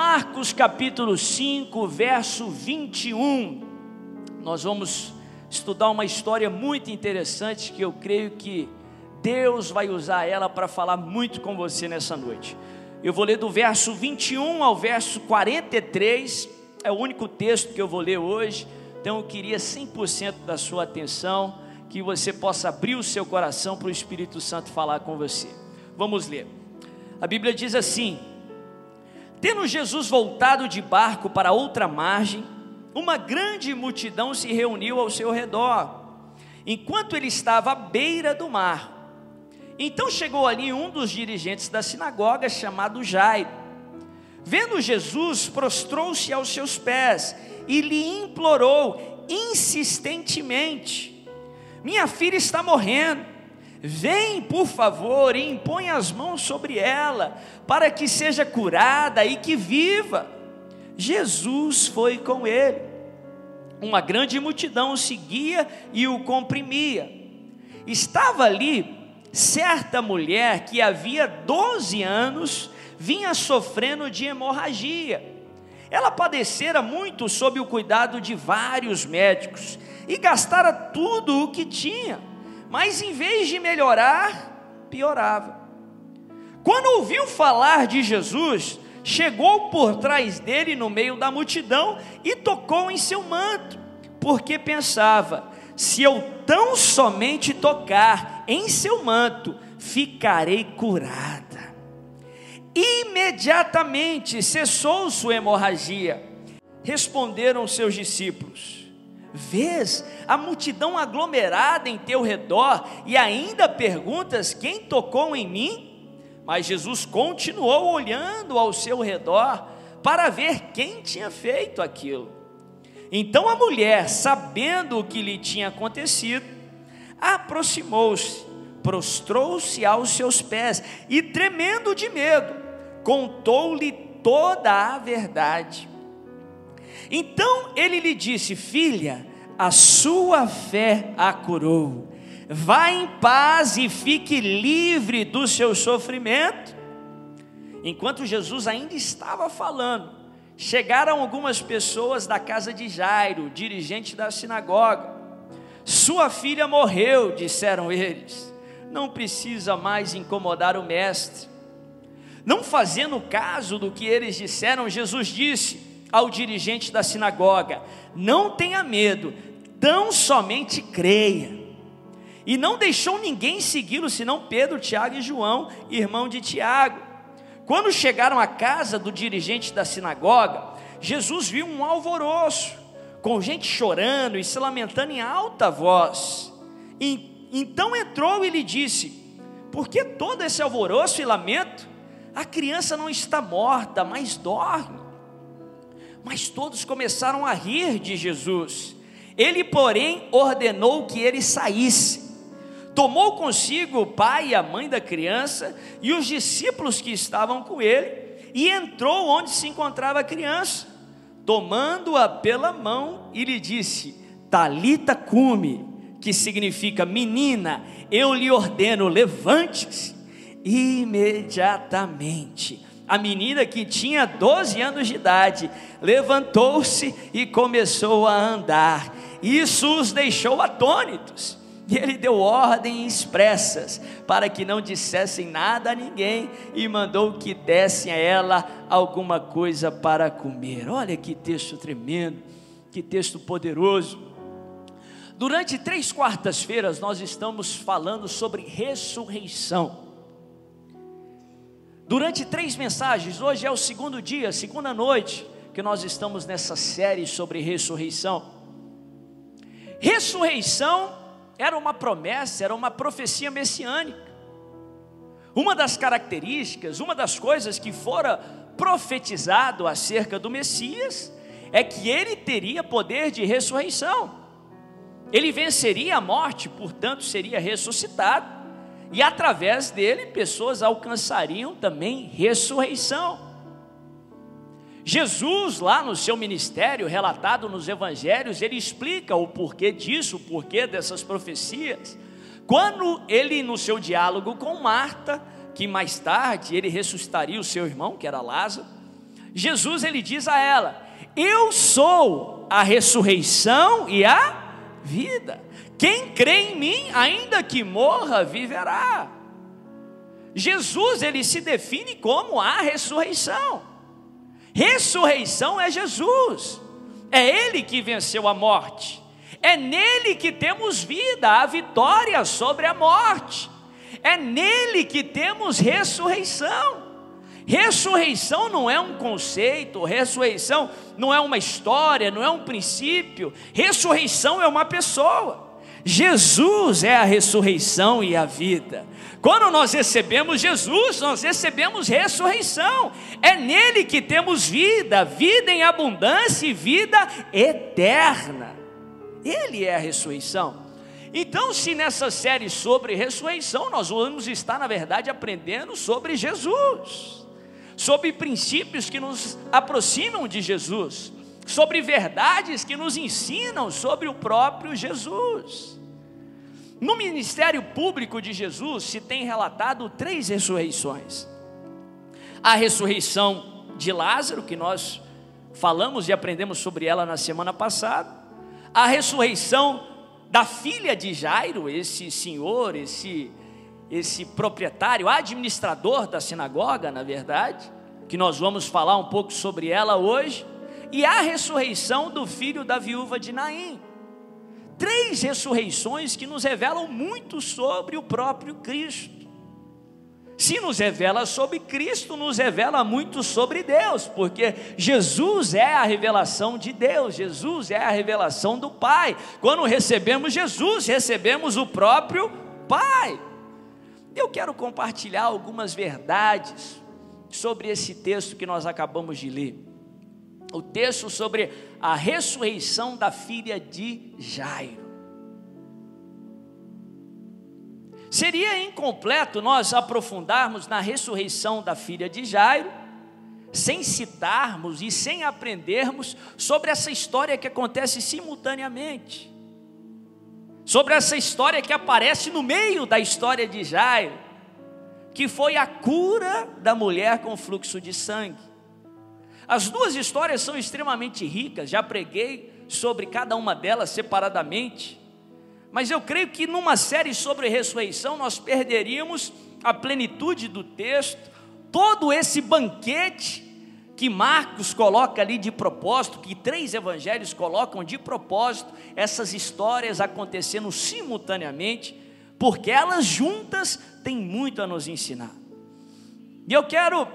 Marcos capítulo 5, verso 21. Nós vamos estudar uma história muito interessante que eu creio que Deus vai usar ela para falar muito com você nessa noite. Eu vou ler do verso 21 ao verso 43, é o único texto que eu vou ler hoje, então eu queria 100% da sua atenção, que você possa abrir o seu coração para o Espírito Santo falar com você. Vamos ler. A Bíblia diz assim: Tendo Jesus voltado de barco para outra margem, uma grande multidão se reuniu ao seu redor, enquanto ele estava à beira do mar. Então chegou ali um dos dirigentes da sinagoga, chamado Jairo. Vendo Jesus, prostrou-se aos seus pés e lhe implorou insistentemente: Minha filha está morrendo Vem, por favor, e impõe as mãos sobre ela, para que seja curada e que viva. Jesus foi com ele. Uma grande multidão o seguia e o comprimia. Estava ali certa mulher que havia 12 anos vinha sofrendo de hemorragia. Ela padecera muito sob o cuidado de vários médicos e gastara tudo o que tinha mas em vez de melhorar, piorava. Quando ouviu falar de Jesus, chegou por trás dele no meio da multidão e tocou em seu manto, porque pensava: se eu tão somente tocar em seu manto, ficarei curada. Imediatamente cessou sua hemorragia. Responderam seus discípulos: Vês a multidão aglomerada em teu redor e ainda perguntas: quem tocou em mim? Mas Jesus continuou olhando ao seu redor para ver quem tinha feito aquilo. Então a mulher, sabendo o que lhe tinha acontecido, aproximou-se, prostrou-se aos seus pés e, tremendo de medo, contou-lhe toda a verdade. Então ele lhe disse: Filha, a sua fé a curou. Vá em paz e fique livre do seu sofrimento. Enquanto Jesus ainda estava falando, chegaram algumas pessoas da casa de Jairo, dirigente da sinagoga. Sua filha morreu, disseram eles. Não precisa mais incomodar o mestre. Não fazendo caso do que eles disseram, Jesus disse: ao dirigente da sinagoga: Não tenha medo, tão somente creia. E não deixou ninguém segui-lo, senão Pedro, Tiago e João, irmão de Tiago. Quando chegaram à casa do dirigente da sinagoga, Jesus viu um alvoroço, com gente chorando e se lamentando em alta voz. E, então entrou e lhe disse: Por que todo esse alvoroço e lamento? A criança não está morta, mas dorme. Mas todos começaram a rir de Jesus. Ele, porém, ordenou que ele saísse. Tomou consigo o pai e a mãe da criança e os discípulos que estavam com ele e entrou onde se encontrava a criança, tomando-a pela mão e lhe disse: Talita cume, que significa menina, eu lhe ordeno, levante-se. Imediatamente a menina que tinha 12 anos de idade levantou-se e começou a andar. Isso os deixou atônitos. E ele deu ordens expressas para que não dissessem nada a ninguém e mandou que dessem a ela alguma coisa para comer. Olha que texto tremendo, que texto poderoso. Durante três quartas-feiras nós estamos falando sobre ressurreição. Durante três mensagens, hoje é o segundo dia, segunda noite, que nós estamos nessa série sobre ressurreição. Ressurreição era uma promessa, era uma profecia messiânica. Uma das características, uma das coisas que fora profetizado acerca do Messias é que ele teria poder de ressurreição. Ele venceria a morte, portanto, seria ressuscitado e através dele pessoas alcançariam também ressurreição. Jesus, lá no seu ministério, relatado nos evangelhos, ele explica o porquê disso, o porquê dessas profecias. Quando ele, no seu diálogo com Marta, que mais tarde ele ressuscitaria o seu irmão, que era Lázaro, Jesus ele diz a ela: Eu sou a ressurreição e a vida. Quem crê em mim, ainda que morra, viverá. Jesus ele se define como a ressurreição. Ressurreição é Jesus. É ele que venceu a morte. É nele que temos vida, a vitória sobre a morte. É nele que temos ressurreição. Ressurreição não é um conceito, ressurreição não é uma história, não é um princípio. Ressurreição é uma pessoa. Jesus é a ressurreição e a vida. Quando nós recebemos Jesus, nós recebemos ressurreição. É nele que temos vida, vida em abundância e vida eterna. Ele é a ressurreição. Então, se nessa série sobre ressurreição, nós vamos estar, na verdade, aprendendo sobre Jesus, sobre princípios que nos aproximam de Jesus, sobre verdades que nos ensinam sobre o próprio Jesus. No ministério público de Jesus se tem relatado três ressurreições: a ressurreição de Lázaro, que nós falamos e aprendemos sobre ela na semana passada, a ressurreição da filha de Jairo, esse senhor, esse, esse proprietário, administrador da sinagoga, na verdade, que nós vamos falar um pouco sobre ela hoje, e a ressurreição do filho da viúva de Naim. Três ressurreições que nos revelam muito sobre o próprio Cristo. Se nos revela sobre Cristo, nos revela muito sobre Deus, porque Jesus é a revelação de Deus, Jesus é a revelação do Pai. Quando recebemos Jesus, recebemos o próprio Pai. Eu quero compartilhar algumas verdades sobre esse texto que nós acabamos de ler. O texto sobre a ressurreição da filha de Jairo. Seria incompleto nós aprofundarmos na ressurreição da filha de Jairo, sem citarmos e sem aprendermos sobre essa história que acontece simultaneamente, sobre essa história que aparece no meio da história de Jairo, que foi a cura da mulher com fluxo de sangue. As duas histórias são extremamente ricas, já preguei sobre cada uma delas separadamente. Mas eu creio que numa série sobre ressurreição nós perderíamos a plenitude do texto, todo esse banquete que Marcos coloca ali de propósito, que três evangelhos colocam de propósito, essas histórias acontecendo simultaneamente, porque elas juntas têm muito a nos ensinar. E eu quero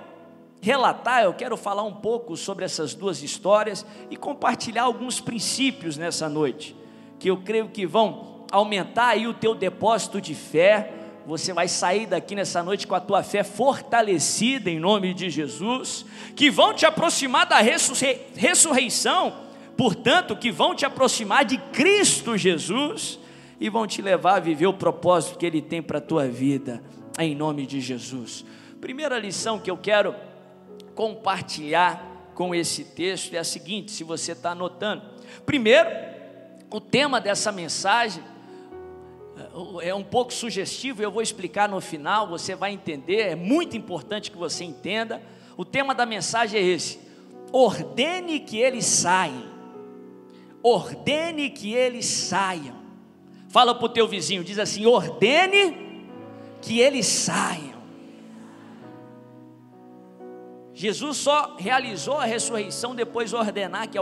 relatar, eu quero falar um pouco sobre essas duas histórias e compartilhar alguns princípios nessa noite, que eu creio que vão aumentar aí o teu depósito de fé. Você vai sair daqui nessa noite com a tua fé fortalecida em nome de Jesus, que vão te aproximar da ressurreição, portanto, que vão te aproximar de Cristo Jesus e vão te levar a viver o propósito que Ele tem para a tua vida, em nome de Jesus. Primeira lição que eu quero compartilhar com esse texto é a seguinte: se você está anotando, primeiro, o tema dessa mensagem é um pouco sugestivo, eu vou explicar no final, você vai entender, é muito importante que você entenda. O tema da mensagem é esse: ordene que eles saiam. Ordene que eles saiam. Fala para o teu vizinho, diz assim: ordene que eles saiam. Jesus só realizou a ressurreição depois de ordenar que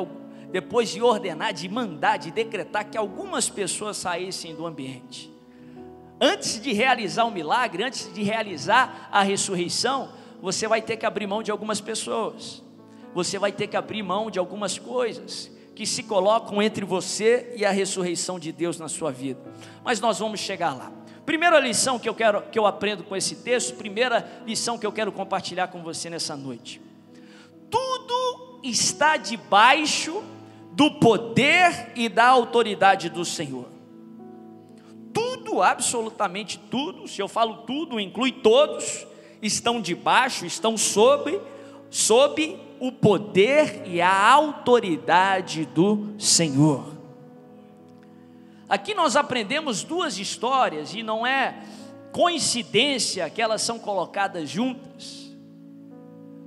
depois de ordenar, de mandar, de decretar que algumas pessoas saíssem do ambiente antes de realizar o milagre, antes de realizar a ressurreição, você vai ter que abrir mão de algumas pessoas, você vai ter que abrir mão de algumas coisas que se colocam entre você e a ressurreição de Deus na sua vida. Mas nós vamos chegar lá. Primeira lição que eu quero que eu aprendo com esse texto, primeira lição que eu quero compartilhar com você nessa noite. Tudo está debaixo do poder e da autoridade do Senhor tudo, absolutamente tudo, se eu falo tudo, inclui todos, estão debaixo, estão sob, sob o poder e a autoridade do Senhor. Aqui nós aprendemos duas histórias e não é coincidência que elas são colocadas juntas.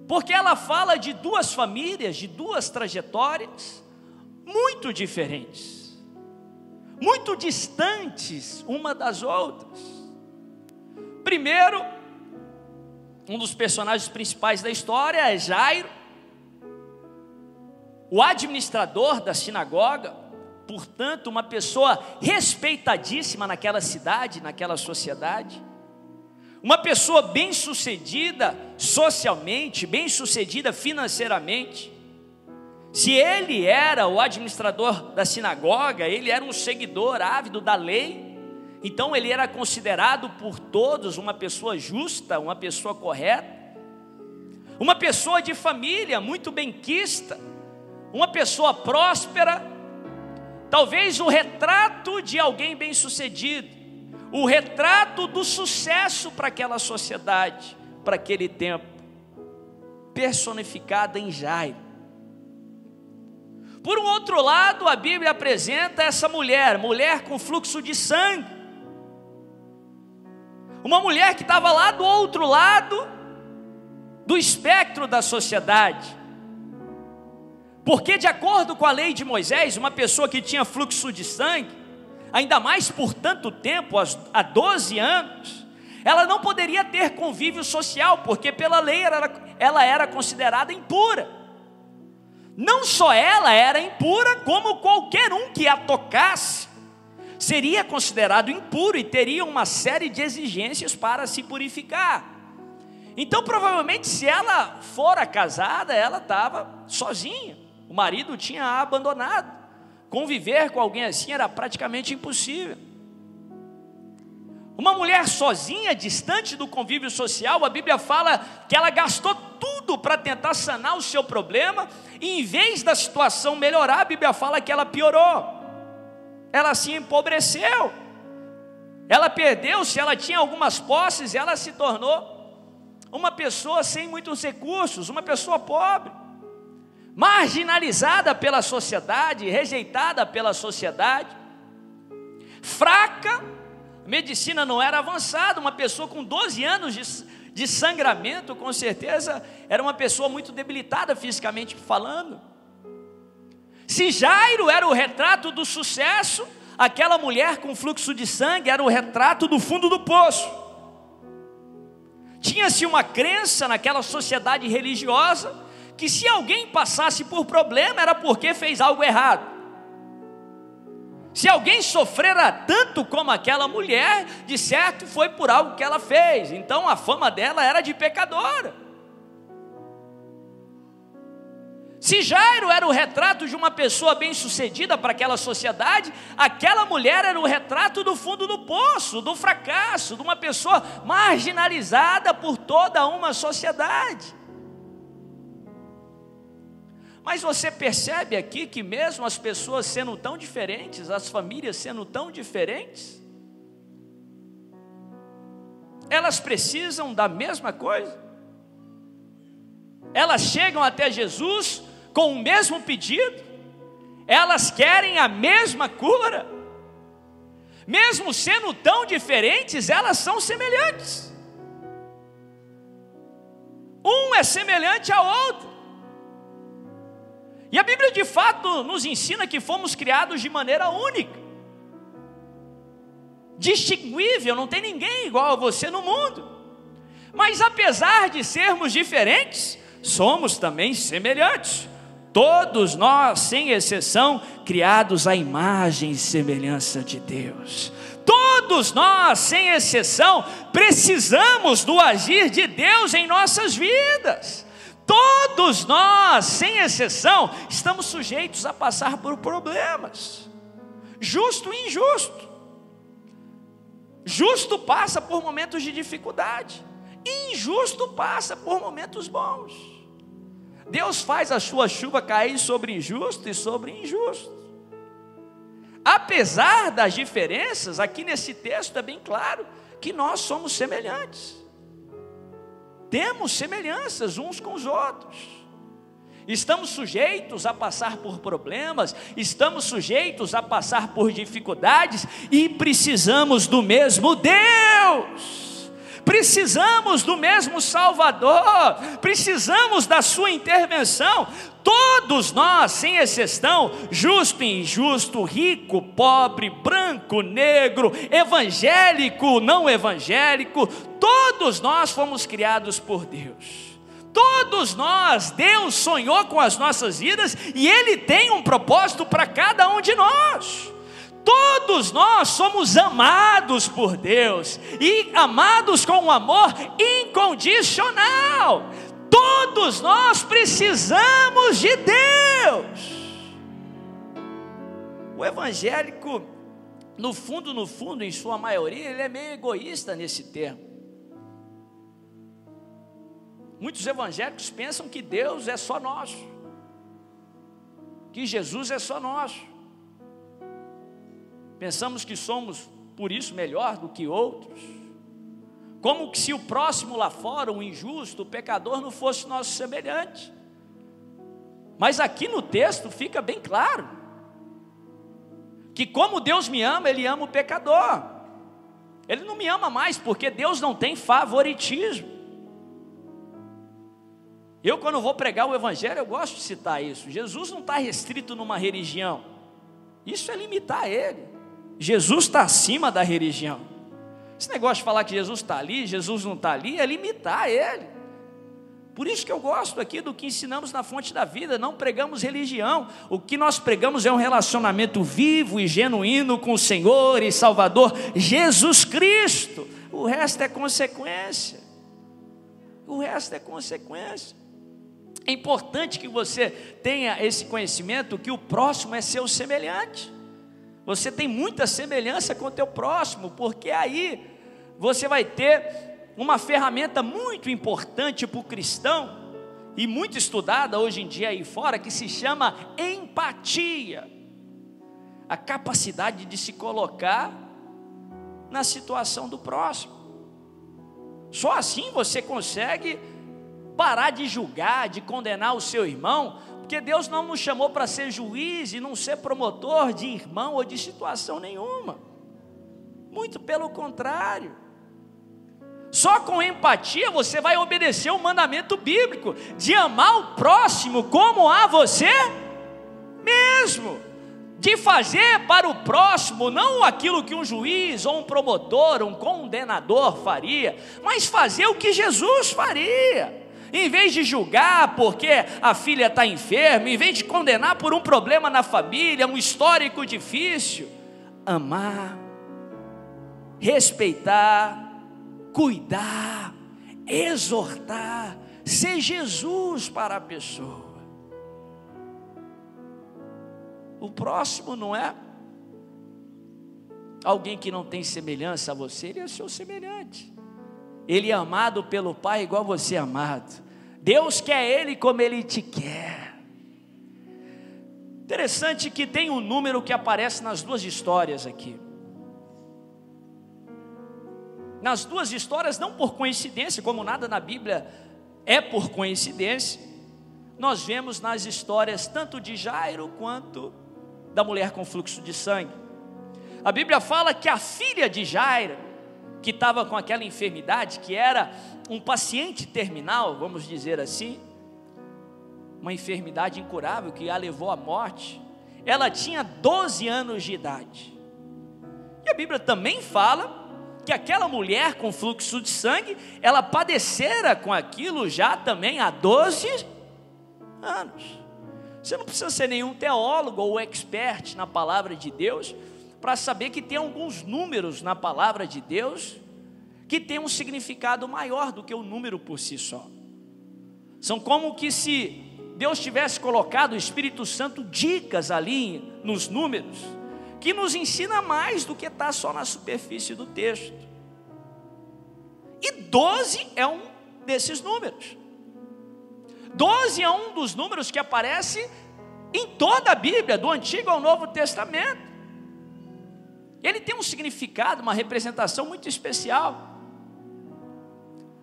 porque ela fala de duas famílias, de duas trajetórias muito diferentes, muito distantes uma das outras. Primeiro, um dos personagens principais da história é Jairo, o administrador da sinagoga, portanto, uma pessoa respeitadíssima naquela cidade, naquela sociedade, uma pessoa bem-sucedida socialmente, bem-sucedida financeiramente. Se ele era o administrador da sinagoga, ele era um seguidor ávido da lei, então ele era considerado por todos uma pessoa justa, uma pessoa correta, uma pessoa de família muito benquista, uma pessoa próspera, talvez o retrato de alguém bem-sucedido, o retrato do sucesso para aquela sociedade, para aquele tempo, personificada em Jairo. Por um outro lado, a Bíblia apresenta essa mulher, mulher com fluxo de sangue, uma mulher que estava lá do outro lado do espectro da sociedade porque, de acordo com a lei de Moisés, uma pessoa que tinha fluxo de sangue, ainda mais por tanto tempo, há 12 anos, ela não poderia ter convívio social, porque pela lei ela, era considerada impura. Não só ela era impura, como qualquer um que a tocasse seria considerado impuro e teria uma série de exigências para se purificar. Então, provavelmente, se ela fora casada, ela estava sozinha. O marido tinha abandonado. Conviver com alguém assim era praticamente impossível. Uma mulher sozinha, distante do convívio social, a Bíblia fala que ela gastou tudo para tentar sanar o seu problema, e em vez da situação melhorar, a Bíblia fala que ela piorou. Ela se empobreceu. Ela perdeu, se ela tinha algumas posses, ela se tornou uma pessoa sem muitos recursos, uma pessoa pobre marginalizada pela sociedade, rejeitada pela sociedade, fraca, medicina não era avançada, uma pessoa com 12 anos de, de sangramento, com certeza, era uma pessoa muito debilitada fisicamente falando. Se Jairo era o retrato do sucesso, aquela mulher com fluxo de sangue era o retrato do fundo do poço. Tinha-se uma crença naquela sociedade religiosa que se alguém passasse por problema era porque fez algo errado. Se alguém sofrera tanto como aquela mulher, de certo foi por algo que ela fez. Então a fama dela era de pecadora. Se Jairo era o retrato de uma pessoa bem-sucedida para aquela sociedade, aquela mulher era o retrato do fundo do poço, do fracasso, de uma pessoa marginalizada por toda uma sociedade. Mas você percebe aqui que, mesmo as pessoas sendo tão diferentes, as famílias sendo tão diferentes, elas precisam da mesma coisa. Elas chegam até Jesus com o mesmo pedido, elas querem a mesma cura, mesmo sendo tão diferentes, elas são semelhantes. Um é semelhante ao outro. E a Bíblia de fato nos ensina que fomos criados de maneira única, distinguível, não tem ninguém igual a você no mundo. Mas apesar de sermos diferentes, somos também semelhantes. Todos nós, sem exceção, criados à imagem e semelhança de Deus. Todos nós, sem exceção, precisamos do agir de Deus em nossas vidas. Todos nós, sem exceção, estamos sujeitos a passar por problemas, justo e injusto. Justo passa por momentos de dificuldade, injusto passa por momentos bons. Deus faz a sua chuva cair sobre injusto e sobre injusto. Apesar das diferenças, aqui nesse texto é bem claro que nós somos semelhantes temos semelhanças uns com os outros. Estamos sujeitos a passar por problemas, estamos sujeitos a passar por dificuldades e precisamos do mesmo Deus. precisamos do mesmo Salvador, precisamos da Sua intervenção. Todos nós, sem exceção, justo e injusto, rico, pobre, branco, negro, evangélico, não evangélico, todos nós fomos criados por Deus. Todos nós, Deus sonhou com as nossas vidas e Ele tem um propósito para cada um de nós. Todos nós somos amados por Deus e amados com um amor incondicional. Todos nós precisamos de Deus. O evangélico, no fundo, no fundo, em sua maioria, ele é meio egoísta nesse termo. Muitos evangélicos pensam que Deus é só nosso, que Jesus é só nosso. Pensamos que somos, por isso, melhor do que outros. Como se o próximo lá fora, o injusto, o pecador, não fosse nosso semelhante. Mas aqui no texto fica bem claro que como Deus me ama, Ele ama o pecador. Ele não me ama mais porque Deus não tem favoritismo. Eu, quando vou pregar o Evangelho, eu gosto de citar isso. Jesus não está restrito numa religião, isso é limitar Ele. Jesus está acima da religião. Esse negócio de falar que Jesus está ali, Jesus não está ali, é limitar ele. Por isso que eu gosto aqui do que ensinamos na fonte da vida, não pregamos religião. O que nós pregamos é um relacionamento vivo e genuíno com o Senhor e Salvador Jesus Cristo. O resto é consequência. O resto é consequência. É importante que você tenha esse conhecimento que o próximo é seu semelhante. Você tem muita semelhança com o teu próximo, porque aí você vai ter uma ferramenta muito importante para o cristão e muito estudada hoje em dia aí fora, que se chama empatia. A capacidade de se colocar na situação do próximo. Só assim você consegue parar de julgar, de condenar o seu irmão, porque Deus não nos chamou para ser juiz e não ser promotor de irmão ou de situação nenhuma. Muito pelo contrário. Só com empatia você vai obedecer o mandamento bíblico de amar o próximo como a você mesmo. De fazer para o próximo não aquilo que um juiz ou um promotor, um condenador faria, mas fazer o que Jesus faria. Em vez de julgar porque a filha está enferma, em vez de condenar por um problema na família, um histórico difícil, amar, respeitar, cuidar, exortar, ser Jesus para a pessoa. O próximo não é alguém que não tem semelhança a você, ele é seu semelhante. Ele é amado pelo Pai igual você é amado. Deus quer ele como ele te quer. Interessante que tem um número que aparece nas duas histórias aqui. Nas duas histórias, não por coincidência, como nada na Bíblia é por coincidência, nós vemos nas histórias tanto de Jairo quanto da mulher com fluxo de sangue. A Bíblia fala que a filha de Jairo, que estava com aquela enfermidade, que era um paciente terminal, vamos dizer assim, uma enfermidade incurável que a levou à morte, ela tinha 12 anos de idade. E a Bíblia também fala que aquela mulher com fluxo de sangue, ela padecera com aquilo já também há 12 anos. Você não precisa ser nenhum teólogo ou expert na palavra de Deus para saber que tem alguns números na palavra de Deus que tem um significado maior do que o número por si só. São como que se Deus tivesse colocado o Espírito Santo dicas ali nos números, que nos ensina mais do que está só na superfície do texto. E 12 é um desses números. 12 é um dos números que aparece em toda a Bíblia, do Antigo ao Novo Testamento. Ele tem um significado, uma representação muito especial.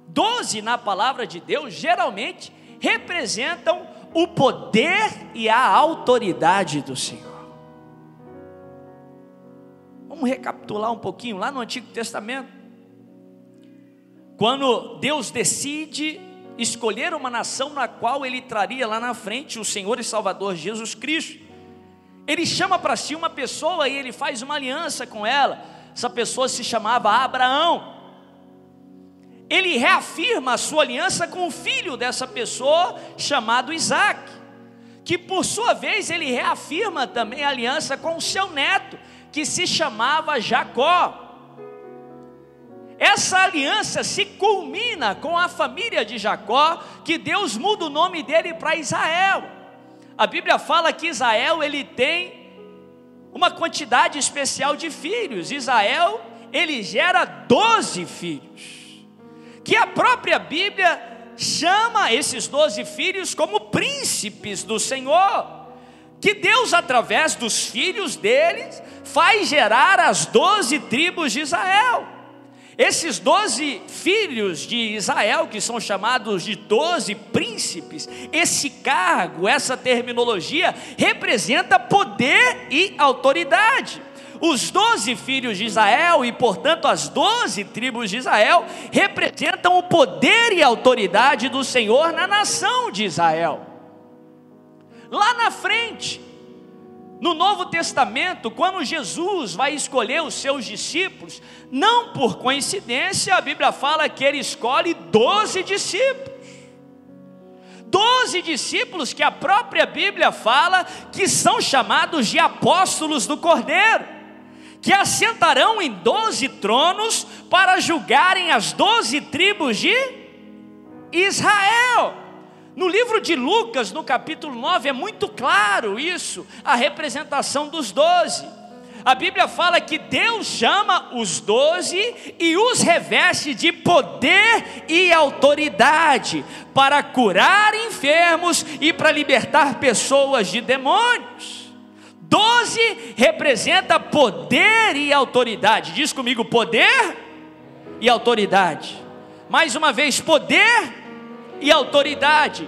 Doze na palavra de Deus geralmente representam o poder e a autoridade do Senhor. Vamos recapitular um pouquinho lá no Antigo Testamento. quando Deus decide escolher uma nação na qual ele traria lá na frente o Senhor e Salvador Jesus Cristo. Ele chama para si uma pessoa e ele faz uma aliança com ela. Essa pessoa se chamava Abraão. Ele reafirma a sua aliança com o filho dessa pessoa, chamado Isaac, que por sua vez ele reafirma também a aliança com o seu neto, que se chamava Jacó. Essa aliança se culmina com a família de Jacó, que Deus muda o nome dele para Israel. A Bíblia fala que Israel ele tem uma quantidade especial de filhos. Israel ele gera doze filhos, que a própria Bíblia chama esses doze filhos como príncipes do Senhor. Que Deus, através dos filhos deles, faz gerar as doze tribos de Israel. Esses doze filhos de Israel, que são chamados de doze príncipes, esse cargo, essa terminologia, representa poder e autoridade. Os doze filhos de Israel e, portanto, as doze tribos de Israel representam o poder e autoridade do Senhor na nação de Israel. Lá na frente, no Novo Testamento, quando Jesus vai escolher os seus discípulos, não por coincidência, a Bíblia fala que ele escolhe doze discípulos. Doze discípulos que a própria Bíblia fala que são chamados de apóstolos do Cordeiro, que assentarão em doze tronos para julgarem as doze tribos de Israel. No livro de Lucas, no capítulo 9, é muito claro isso, a representação dos doze. A Bíblia fala que Deus chama os doze e os reveste de poder e autoridade para curar enfermos e para libertar pessoas de demônios. Doze representa poder e autoridade. Diz comigo, poder e autoridade. Mais uma vez, poder e autoridade.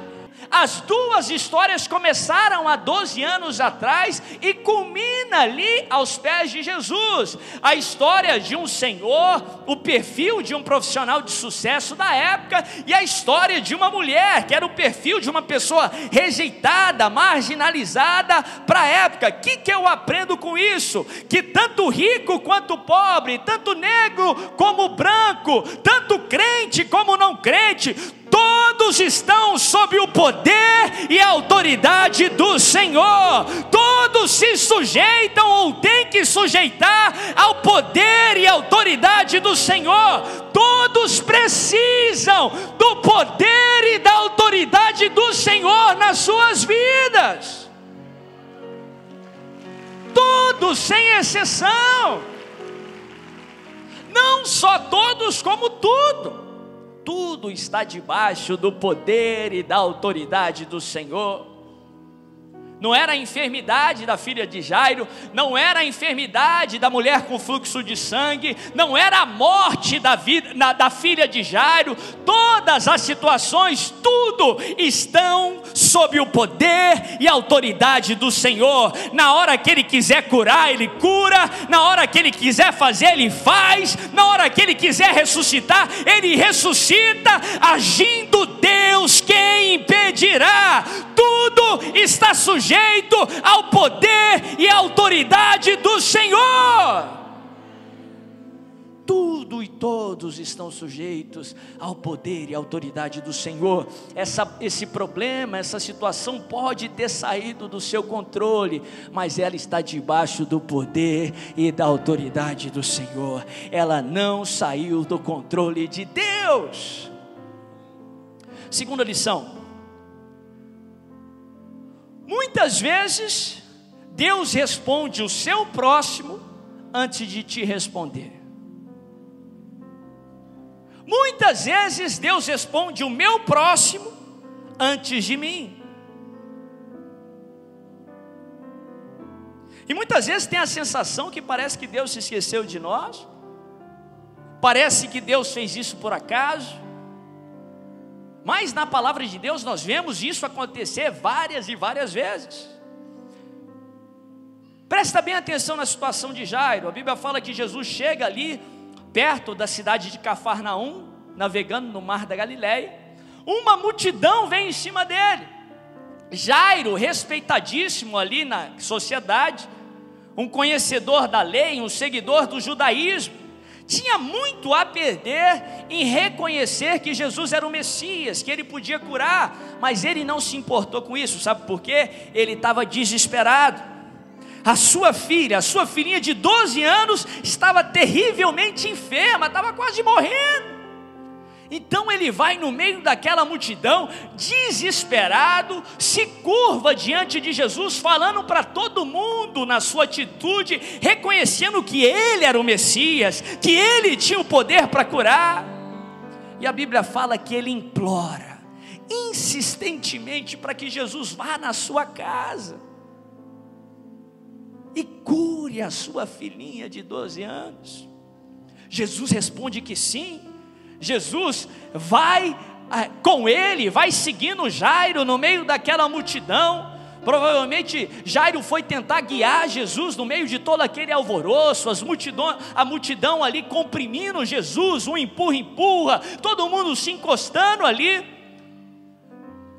As duas histórias começaram há 12 anos atrás e culmina ali aos pés de Jesus. A história de um senhor, o perfil de um profissional de sucesso da época e a história de uma mulher, que era o perfil de uma pessoa rejeitada, marginalizada para a época. O que, que eu aprendo com isso? Que tanto rico quanto pobre, tanto negro como branco, tanto crente como não crente, todos estão sob o poder e a autoridade do Senhor, todos se sujeitam ou têm que sujeitar ao poder e autoridade do Senhor, todos precisam do poder e da autoridade do Senhor nas suas vidas, todos sem exceção, não só todos, como tudo tudo está debaixo do poder e da autoridade do Senhor não era a enfermidade da filha de Jairo, não era a enfermidade da mulher com fluxo de sangue, não era a morte da, vida, na, da filha de Jairo, todas as situações, tudo estão sob o poder e autoridade do Senhor. Na hora que Ele quiser curar, Ele cura, na hora que Ele quiser fazer, Ele faz, na hora que Ele quiser ressuscitar, Ele ressuscita, agindo Deus, quem impedirá? Tudo está sujeito ao poder e autoridade do Senhor. Tudo e todos estão sujeitos ao poder e autoridade do Senhor. Essa, esse problema, essa situação pode ter saído do seu controle, mas ela está debaixo do poder e da autoridade do Senhor. Ela não saiu do controle de Deus. Segunda lição: Muitas vezes, Deus responde o seu próximo antes de te responder. Muitas vezes, Deus responde o meu próximo antes de mim. E muitas vezes tem a sensação que parece que Deus se esqueceu de nós, parece que Deus fez isso por acaso, mas na palavra de Deus nós vemos isso acontecer várias e várias vezes. Presta bem atenção na situação de Jairo. A Bíblia fala que Jesus chega ali perto da cidade de Cafarnaum navegando no mar da Galileia, uma multidão vem em cima dele. Jairo, respeitadíssimo ali na sociedade, um conhecedor da lei, um seguidor do judaísmo, tinha muito a perder em reconhecer que Jesus era o Messias, que ele podia curar, mas ele não se importou com isso, sabe por quê? Ele estava desesperado. A sua filha, a sua filhinha de 12 anos, estava terrivelmente enferma, estava quase morrendo. Então ele vai no meio daquela multidão, desesperado, se curva diante de Jesus, falando para todo mundo na sua atitude, reconhecendo que ele era o Messias, que ele tinha o poder para curar. E a Bíblia fala que ele implora insistentemente para que Jesus vá na sua casa e cure a sua filhinha de 12 anos. Jesus responde que sim. Jesus vai ah, com ele, vai seguindo Jairo no meio daquela multidão. Provavelmente Jairo foi tentar guiar Jesus no meio de todo aquele alvoroço, as multidão, a multidão ali comprimindo Jesus, um empurra, empurra, todo mundo se encostando ali.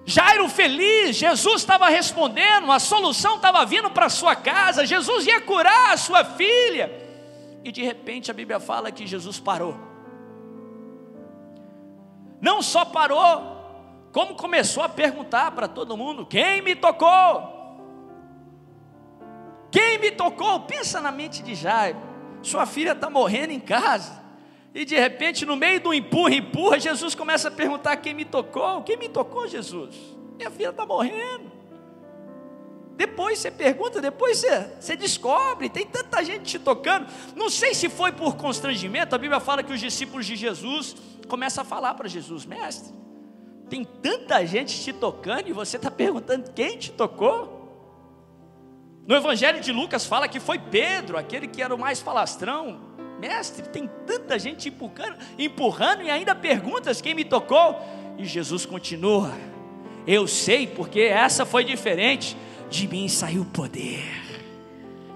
Jairo feliz, Jesus estava respondendo, a solução estava vindo para sua casa, Jesus ia curar a sua filha. E de repente a Bíblia fala que Jesus parou não só parou, como começou a perguntar para todo mundo: quem me tocou? Quem me tocou? Pensa na mente de Jairo. Sua filha está morrendo em casa. E de repente, no meio do empurra, empurra, Jesus começa a perguntar: quem me tocou? Quem me tocou, Jesus? Minha filha está morrendo. Depois você pergunta, depois você, você descobre, tem tanta gente te tocando. Não sei se foi por constrangimento, a Bíblia fala que os discípulos de Jesus começam a falar para Jesus: Mestre, tem tanta gente te tocando e você está perguntando quem te tocou? No Evangelho de Lucas fala que foi Pedro, aquele que era o mais falastrão. Mestre, tem tanta gente empurrando, empurrando e ainda perguntas quem me tocou? E Jesus continua: Eu sei porque essa foi diferente de mim saiu poder.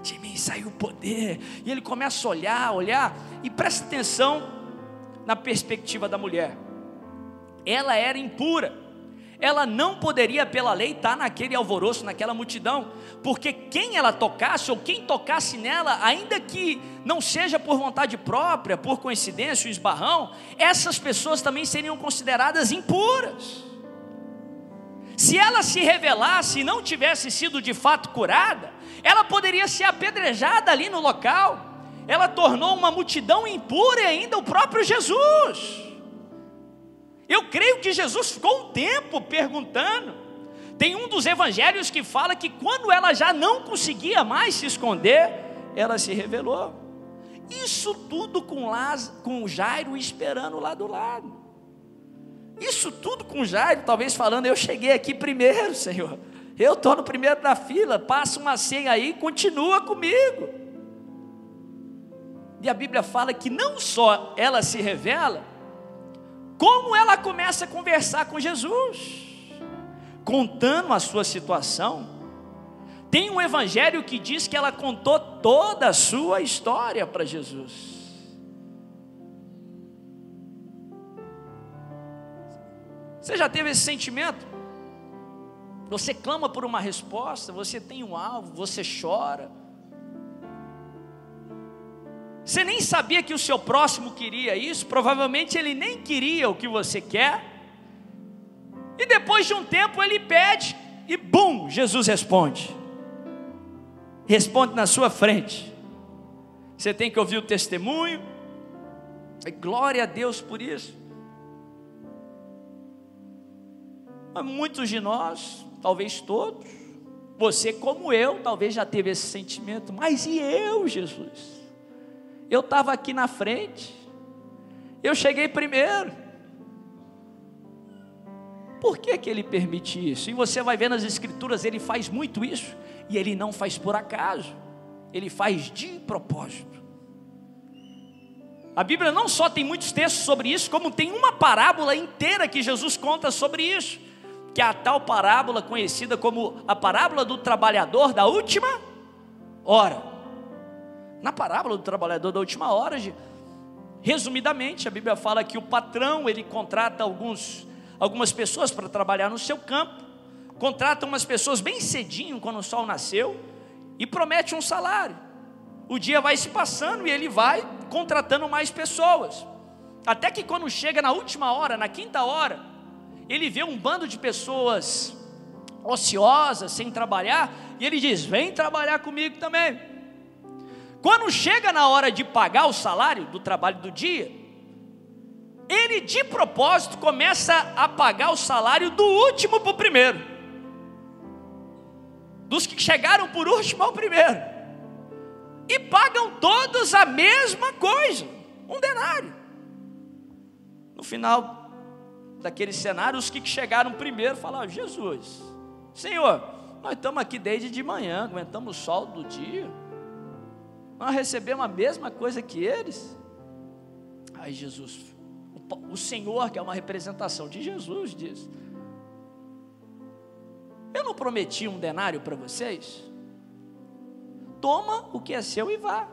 De mim saiu poder. E ele começa a olhar, olhar, e presta atenção na perspectiva da mulher. Ela era impura. Ela não poderia, pela lei, estar naquele alvoroço, naquela multidão, porque quem ela tocasse, ou quem tocasse nela, ainda que não seja por vontade própria, por coincidência, o esbarrão, essas pessoas também seriam consideradas impuras. Se ela se revelasse e não tivesse sido de fato curada, ela poderia ser apedrejada ali no local. Ela tornou uma multidão impura e ainda o próprio Jesus. Eu creio que Jesus ficou um tempo perguntando. Tem um dos evangelhos que fala que quando ela já não conseguia mais se esconder, ela se revelou. Isso tudo com, Lázaro, com Jairo esperando lá do lado. Isso tudo com Jairo, talvez falando, eu cheguei aqui primeiro, Senhor. Eu estou no primeiro da fila, passa uma senha aí, continua comigo. E a Bíblia fala que não só ela se revela, como ela começa a conversar com Jesus, contando a sua situação. Tem um evangelho que diz que ela contou toda a sua história para Jesus. Você já teve esse sentimento? Você clama por uma resposta, você tem um alvo, você chora. Você nem sabia que o seu próximo queria isso, provavelmente ele nem queria o que você quer. E depois de um tempo ele pede e bum, Jesus responde. Responde na sua frente. Você tem que ouvir o testemunho. Glória a Deus por isso. Mas muitos de nós, talvez todos, você como eu, talvez já teve esse sentimento, mas e eu, Jesus? Eu estava aqui na frente, eu cheguei primeiro. Por que, que ele permite isso? E você vai ver nas Escrituras, ele faz muito isso, e ele não faz por acaso, ele faz de propósito. A Bíblia não só tem muitos textos sobre isso, como tem uma parábola inteira que Jesus conta sobre isso que é a tal parábola conhecida como a parábola do trabalhador da última hora. Na parábola do trabalhador da última hora, resumidamente, a Bíblia fala que o patrão ele contrata alguns, algumas pessoas para trabalhar no seu campo, contrata umas pessoas bem cedinho quando o sol nasceu e promete um salário. O dia vai se passando e ele vai contratando mais pessoas. Até que quando chega na última hora, na quinta hora, ele vê um bando de pessoas ociosas, sem trabalhar, e ele diz: Vem trabalhar comigo também. Quando chega na hora de pagar o salário do trabalho do dia, ele de propósito começa a pagar o salário do último para o primeiro, dos que chegaram por último ao primeiro, e pagam todos a mesma coisa, um denário. No final daquele cenário, os que chegaram primeiro falaram: Jesus, Senhor, nós estamos aqui desde de manhã, aguentamos o sol do dia nós recebemos a mesma coisa que eles. Aí Jesus, o, Senhor, que é uma representação de Jesus, diz: Eu não prometi um denário para vocês? Toma o que é seu e vá.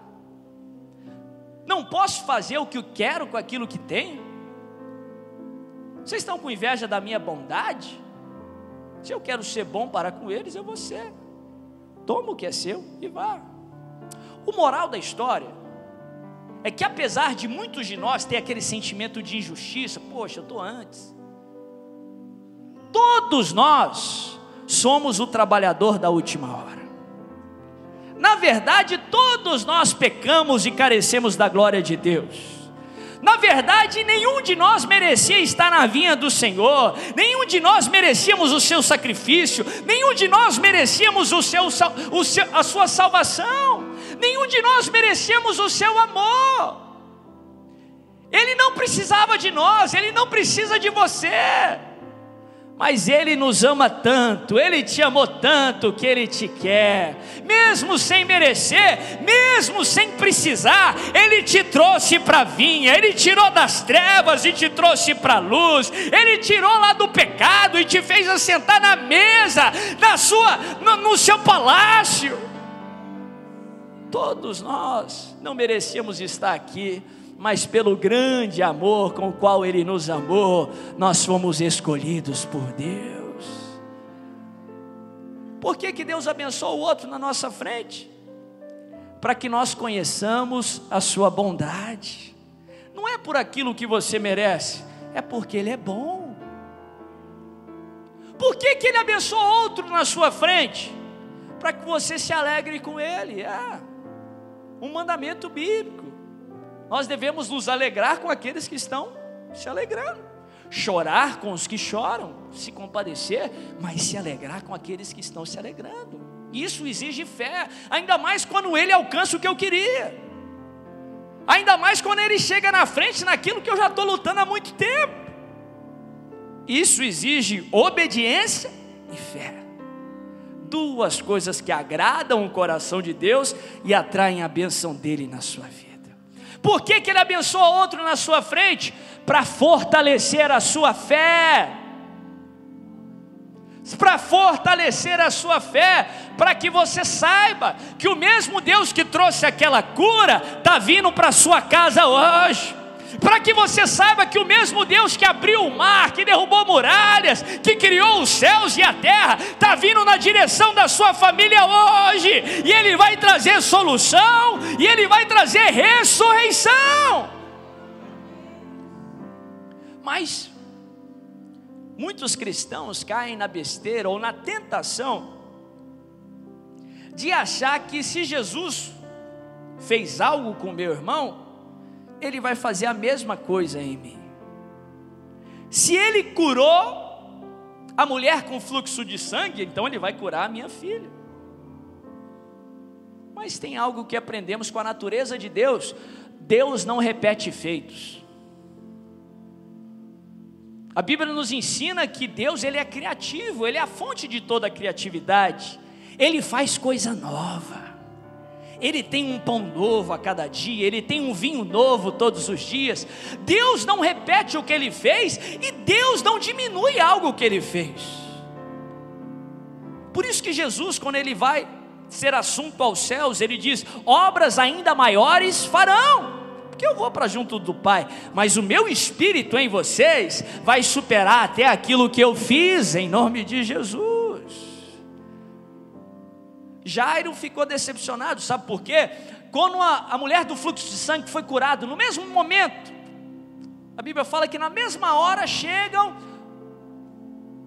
Não posso fazer o que eu quero com aquilo que tenho? Vocês estão com inveja da minha bondade? Se eu quero ser bom para com eles, eu vou ser. Toma o que é seu e vá. O moral da história é que apesar de muitos de nós ter aquele sentimento de injustiça, poxa, eu estou antes. Todos nós somos o trabalhador da última hora. Na verdade, todos nós pecamos e carecemos da glória de Deus. Na verdade, nenhum de nós merecia estar na vinha do Senhor, nenhum de nós merecíamos o seu sacrifício, nenhum de nós merecíamos o seu, o seu, a sua salvação, nenhum de nós merecíamos o seu amor. Ele não precisava de nós, ele não precisa de você. Mas Ele nos ama tanto, Ele te amou tanto que Ele te quer, mesmo sem merecer, mesmo sem precisar, Ele te trouxe para a vinha, Ele tirou das trevas e te trouxe para a luz, Ele tirou lá do pecado e te fez assentar na mesa, na sua, no, no seu palácio. Todos nós não merecíamos estar aqui, mas pelo grande amor com o qual Ele nos amou, nós fomos escolhidos por Deus. Por que, que Deus abençoou o outro na nossa frente? Para que nós conheçamos a Sua bondade. Não é por aquilo que você merece, é porque Ele é bom. Por que, que Ele abençoou outro na sua frente? Para que você se alegre com Ele. É um mandamento bíblico. Nós devemos nos alegrar com aqueles que estão se alegrando, chorar com os que choram, se compadecer, mas se alegrar com aqueles que estão se alegrando. Isso exige fé, ainda mais quando ele alcança o que eu queria, ainda mais quando ele chega na frente naquilo que eu já estou lutando há muito tempo. Isso exige obediência e fé. Duas coisas que agradam o coração de Deus e atraem a bênção dele na sua vida. Por que, que ele abençoa outro na sua frente? Para fortalecer a sua fé. Para fortalecer a sua fé, para que você saiba que o mesmo Deus que trouxe aquela cura está vindo para sua casa hoje para que você saiba que o mesmo Deus que abriu o mar, que derrubou muralhas, que criou os céus e a terra, está vindo na direção da sua família hoje, e Ele vai trazer solução, e Ele vai trazer ressurreição. Mas muitos cristãos caem na besteira ou na tentação de achar que se Jesus fez algo com meu irmão, ele vai fazer a mesma coisa em mim. Se ele curou a mulher com fluxo de sangue, então ele vai curar a minha filha. Mas tem algo que aprendemos com a natureza de Deus: Deus não repete feitos. A Bíblia nos ensina que Deus ele é criativo, ele é a fonte de toda a criatividade. Ele faz coisa nova. Ele tem um pão novo a cada dia, ele tem um vinho novo todos os dias. Deus não repete o que ele fez e Deus não diminui algo que ele fez. Por isso que Jesus, quando ele vai ser assunto aos céus, ele diz: obras ainda maiores farão porque eu vou para junto do Pai, mas o meu espírito em vocês vai superar até aquilo que eu fiz em nome de Jesus. Jairo ficou decepcionado, sabe por quê? Quando a, a mulher do fluxo de sangue foi curada, no mesmo momento, a Bíblia fala que na mesma hora chegam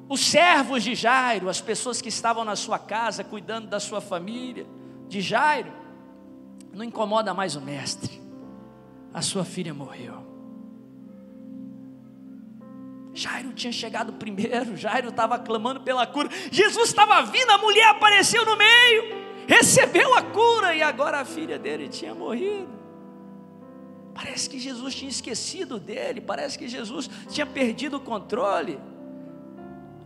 os servos de Jairo, as pessoas que estavam na sua casa cuidando da sua família, de Jairo, não incomoda mais o mestre, a sua filha morreu. Jairo tinha chegado primeiro, Jairo estava clamando pela cura, Jesus estava vindo, a mulher apareceu no meio, recebeu a cura e agora a filha dele tinha morrido. Parece que Jesus tinha esquecido dele, parece que Jesus tinha perdido o controle,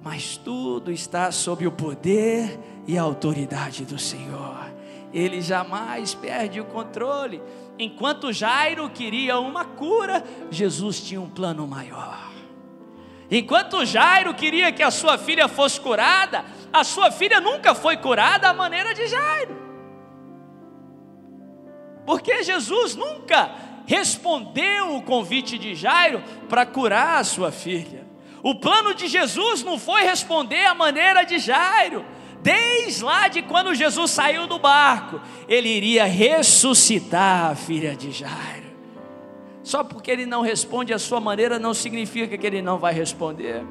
mas tudo está sob o poder e a autoridade do Senhor, ele jamais perde o controle. Enquanto Jairo queria uma cura, Jesus tinha um plano maior. Enquanto Jairo queria que a sua filha fosse curada, a sua filha nunca foi curada à maneira de Jairo. Porque Jesus nunca respondeu o convite de Jairo para curar a sua filha. O plano de Jesus não foi responder à maneira de Jairo. Desde lá de quando Jesus saiu do barco, ele iria ressuscitar a filha de Jairo. Só porque ele não responde à sua maneira, não significa que ele não vai responder.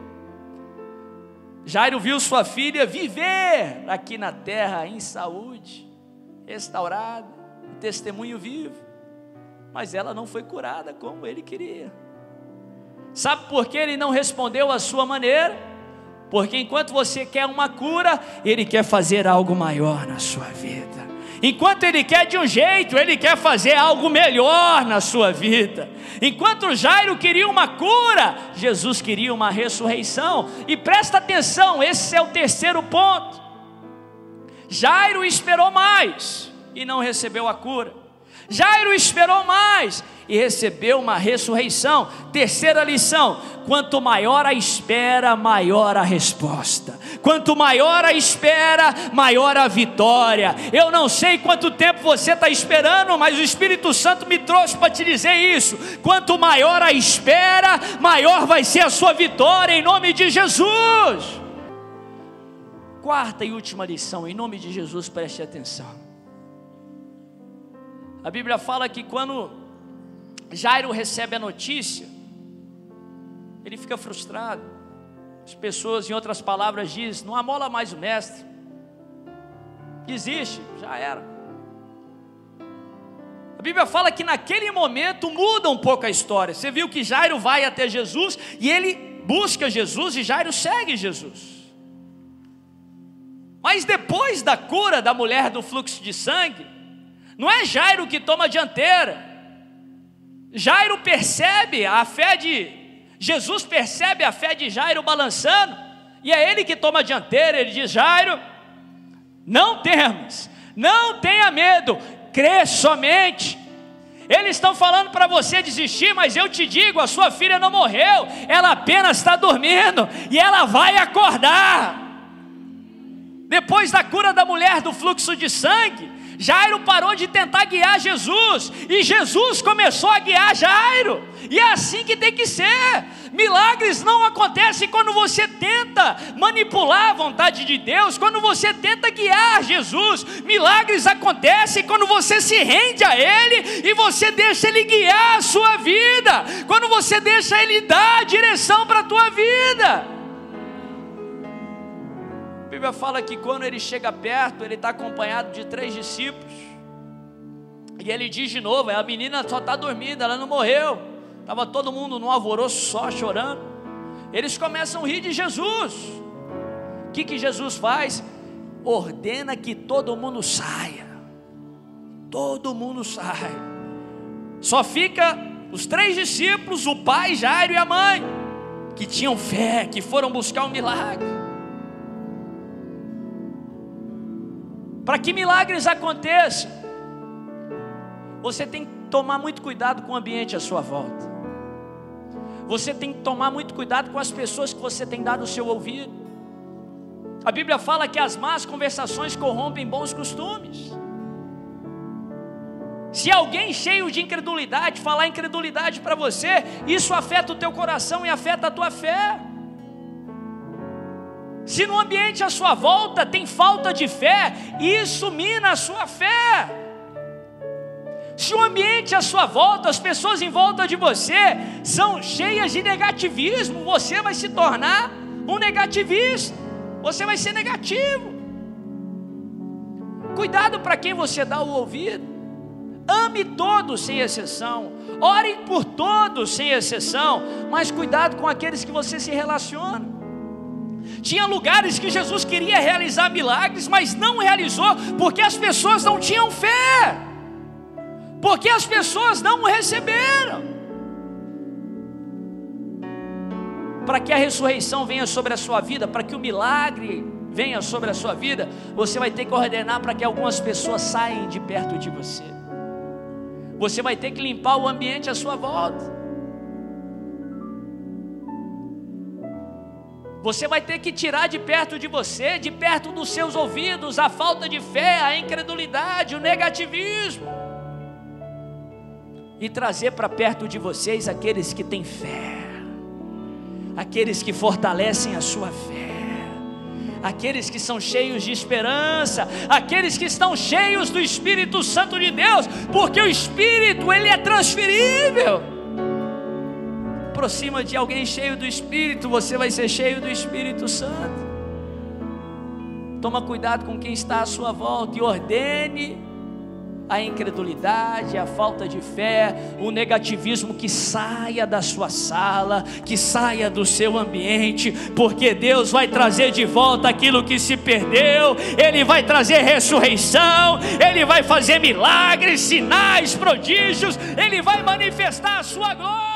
Jairo viu sua filha viver aqui na terra em saúde, restaurada, testemunho vivo, mas ela não foi curada como ele queria. Sabe por que ele não respondeu à sua maneira? Porque enquanto você quer uma cura, ele quer fazer algo maior na sua vida. Enquanto ele quer de um jeito, ele quer fazer algo melhor na sua vida. Enquanto Jairo queria uma cura, Jesus queria uma ressurreição. E presta atenção, esse é o terceiro ponto. Jairo esperou mais e não recebeu a cura. Jairo esperou mais e recebeu uma ressurreição. Terceira lição: quanto maior a espera, maior a resposta. Quanto maior a espera, maior a vitória. Eu não sei quanto tempo você está esperando, mas o Espírito Santo me trouxe para te dizer isso. Quanto maior a espera, maior vai ser a sua vitória, em nome de Jesus. Quarta e última lição, em nome de Jesus, preste atenção. A Bíblia fala que quando Jairo recebe a notícia, ele fica frustrado. As pessoas, em outras palavras, dizem: não amola mais o mestre, desiste, já era. A Bíblia fala que naquele momento muda um pouco a história. Você viu que Jairo vai até Jesus e ele busca Jesus e Jairo segue Jesus. Mas depois da cura da mulher do fluxo de sangue, não é Jairo que toma a dianteira. Jairo percebe a fé de Jesus percebe a fé de Jairo balançando, e é ele que toma a dianteira, ele diz: Jairo, não temas, não tenha medo, crê somente. Eles estão falando para você desistir, mas eu te digo: a sua filha não morreu, ela apenas está dormindo e ela vai acordar. Depois da cura da mulher do fluxo de sangue, Jairo parou de tentar guiar Jesus e Jesus começou a guiar Jairo. E é assim que tem que ser. Milagres não acontecem quando você tenta manipular a vontade de Deus, quando você tenta guiar Jesus. Milagres acontecem quando você se rende a Ele e você deixa Ele guiar a sua vida, quando você deixa Ele dar a direção para a tua vida. Bíblia fala que quando ele chega perto, ele está acompanhado de três discípulos. E ele diz de novo: a menina só está dormindo, ela não morreu. Estava todo mundo num alvoroço só chorando. Eles começam a rir de Jesus. O que, que Jesus faz? Ordena que todo mundo saia. Todo mundo sai. Só fica os três discípulos, o pai, Jairo e a mãe, que tinham fé, que foram buscar um milagre. Para que milagres aconteçam, você tem que tomar muito cuidado com o ambiente à sua volta. Você tem que tomar muito cuidado com as pessoas que você tem dado o seu ouvido. A Bíblia fala que as más conversações corrompem bons costumes. Se alguém cheio de incredulidade falar incredulidade para você, isso afeta o teu coração e afeta a tua fé. Se no ambiente à sua volta tem falta de fé, isso mina a sua fé. Se o ambiente à sua volta, as pessoas em volta de você são cheias de negativismo, você vai se tornar um negativista. Você vai ser negativo. Cuidado para quem você dá o ouvido. Ame todos sem exceção. Ore por todos sem exceção. Mas cuidado com aqueles que você se relaciona. Tinha lugares que Jesus queria realizar milagres, mas não realizou porque as pessoas não tinham fé. Porque as pessoas não o receberam. Para que a ressurreição venha sobre a sua vida, para que o milagre venha sobre a sua vida, você vai ter que ordenar para que algumas pessoas saiam de perto de você. Você vai ter que limpar o ambiente à sua volta. Você vai ter que tirar de perto de você, de perto dos seus ouvidos, a falta de fé, a incredulidade, o negativismo. E trazer para perto de vocês aqueles que têm fé, aqueles que fortalecem a sua fé aqueles que são cheios de esperança, aqueles que estão cheios do Espírito Santo de Deus, porque o Espírito ele é transferível. Aproxima de alguém cheio do Espírito, você vai ser cheio do Espírito Santo. Toma cuidado com quem está à sua volta e ordene a incredulidade, a falta de fé, o negativismo que saia da sua sala, que saia do seu ambiente, porque Deus vai trazer de volta aquilo que se perdeu, Ele vai trazer ressurreição, Ele vai fazer milagres, sinais, prodígios, Ele vai manifestar a sua glória.